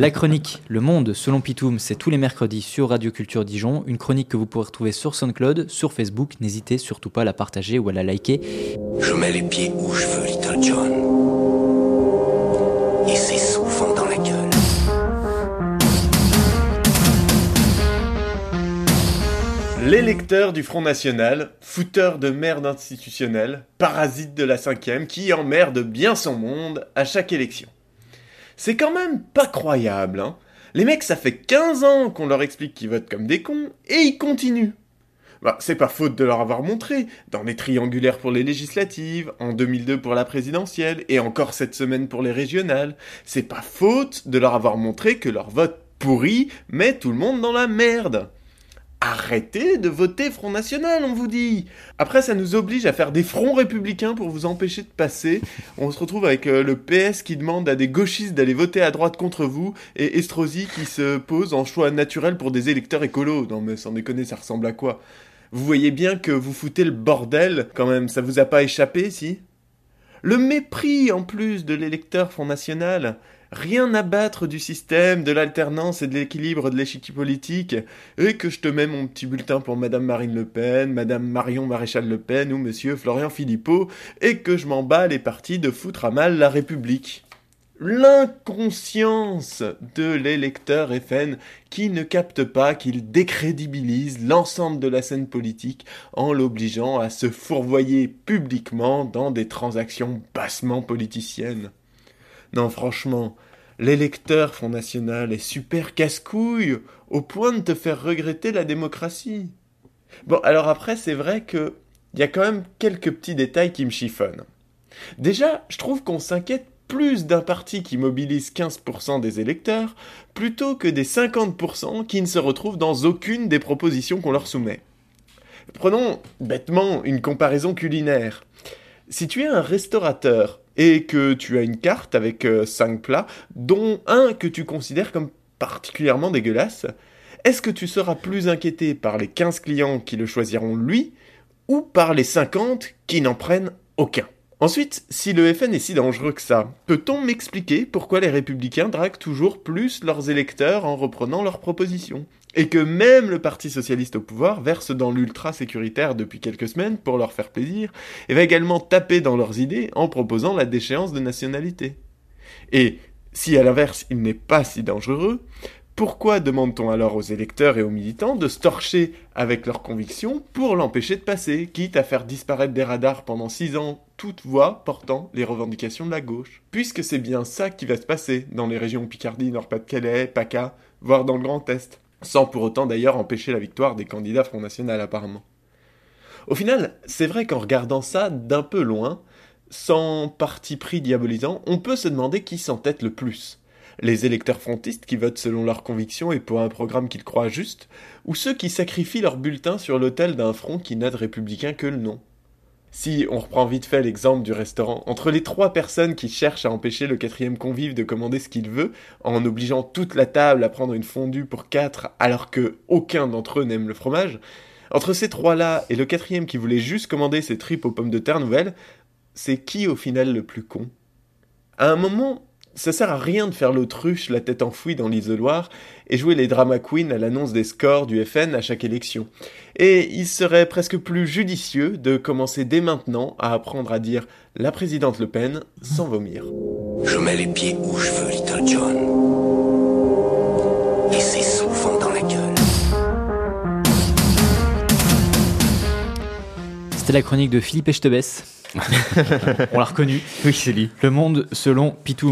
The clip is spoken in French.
La chronique Le Monde selon Pitoum, c'est tous les mercredis sur Radio Culture Dijon. Une chronique que vous pourrez retrouver sur SoundCloud, sur Facebook. N'hésitez surtout pas à la partager ou à la liker. Je mets les pieds où je veux, Little John. Et c'est souvent dans la gueule. L'électeur du Front National, fouteur de merde institutionnelle, parasite de la cinquième, qui emmerde bien son monde à chaque élection. C'est quand même pas croyable, hein. Les mecs, ça fait 15 ans qu'on leur explique qu'ils votent comme des cons, et ils continuent. Bah, c'est pas faute de leur avoir montré, dans les triangulaires pour les législatives, en 2002 pour la présidentielle, et encore cette semaine pour les régionales. C'est pas faute de leur avoir montré que leur vote pourri met tout le monde dans la merde. Arrêtez de voter Front National, on vous dit. Après, ça nous oblige à faire des fronts républicains pour vous empêcher de passer. On se retrouve avec euh, le PS qui demande à des gauchistes d'aller voter à droite contre vous et Estrosi qui se pose en choix naturel pour des électeurs écolos. Non mais sans déconner, ça ressemble à quoi? Vous voyez bien que vous foutez le bordel quand même, ça vous a pas échappé, si? Le mépris en plus de l'électeur Front National. Rien à battre du système, de l'alternance et de l'équilibre de l'échiquier politique, et que je te mets mon petit bulletin pour Madame Marine Le Pen, Madame Marion Maréchal Le Pen ou Monsieur Florian Philippot, et que je m'en bats les partis de foutre à mal la République. L'inconscience de l'électeur FN qui ne capte pas qu'il décrédibilise l'ensemble de la scène politique en l'obligeant à se fourvoyer publiquement dans des transactions bassement politiciennes. Non, franchement, l'électeur Front National est super casse-couille, au point de te faire regretter la démocratie. Bon, alors après, c'est vrai que il y a quand même quelques petits détails qui me chiffonnent. Déjà, je trouve qu'on s'inquiète plus d'un parti qui mobilise 15% des électeurs plutôt que des 50% qui ne se retrouvent dans aucune des propositions qu'on leur soumet. Prenons bêtement une comparaison culinaire. Si tu es un restaurateur et que tu as une carte avec 5 euh, plats, dont un que tu considères comme particulièrement dégueulasse, est-ce que tu seras plus inquiété par les 15 clients qui le choisiront lui, ou par les 50 qui n'en prennent aucun? Ensuite, si le FN est si dangereux que ça, peut-on m'expliquer pourquoi les républicains draguent toujours plus leurs électeurs en reprenant leurs propositions? Et que même le Parti socialiste au pouvoir verse dans l'ultra-sécuritaire depuis quelques semaines pour leur faire plaisir, et va également taper dans leurs idées en proposant la déchéance de nationalité? Et si à l'inverse il n'est pas si dangereux, pourquoi demande-t-on alors aux électeurs et aux militants de se torcher avec leurs convictions pour l'empêcher de passer, quitte à faire disparaître des radars pendant six ans toute voix portant les revendications de la gauche? Puisque c'est bien ça qui va se passer dans les régions Picardie, Nord-Pas-de-Calais, PACA, voire dans le Grand Est, sans pour autant d'ailleurs empêcher la victoire des candidats Front National apparemment. Au final, c'est vrai qu'en regardant ça d'un peu loin, sans parti pris diabolisant, on peut se demander qui s'entête le plus les électeurs frontistes qui votent selon leurs convictions et pour un programme qu'ils croient juste, ou ceux qui sacrifient leur bulletin sur l'autel d'un front qui n'a de républicain que le nom. Si on reprend vite fait l'exemple du restaurant, entre les trois personnes qui cherchent à empêcher le quatrième convive de commander ce qu'il veut, en obligeant toute la table à prendre une fondue pour quatre alors que aucun d'entre eux n'aime le fromage, entre ces trois-là et le quatrième qui voulait juste commander ses tripes aux pommes de terre nouvelles, c'est qui au final le plus con? À un moment, ça sert à rien de faire l'autruche, la tête enfouie dans l'isoloir, et jouer les drama queens à l'annonce des scores du FN à chaque élection. Et il serait presque plus judicieux de commencer dès maintenant à apprendre à dire la présidente Le Pen sans vomir. Je mets les pieds où je veux, Little John. Et c'est souvent dans la gueule. C'était la chronique de Philippe Echtebès. On l'a reconnu. Oui, c'est lui. Le monde selon Pitou.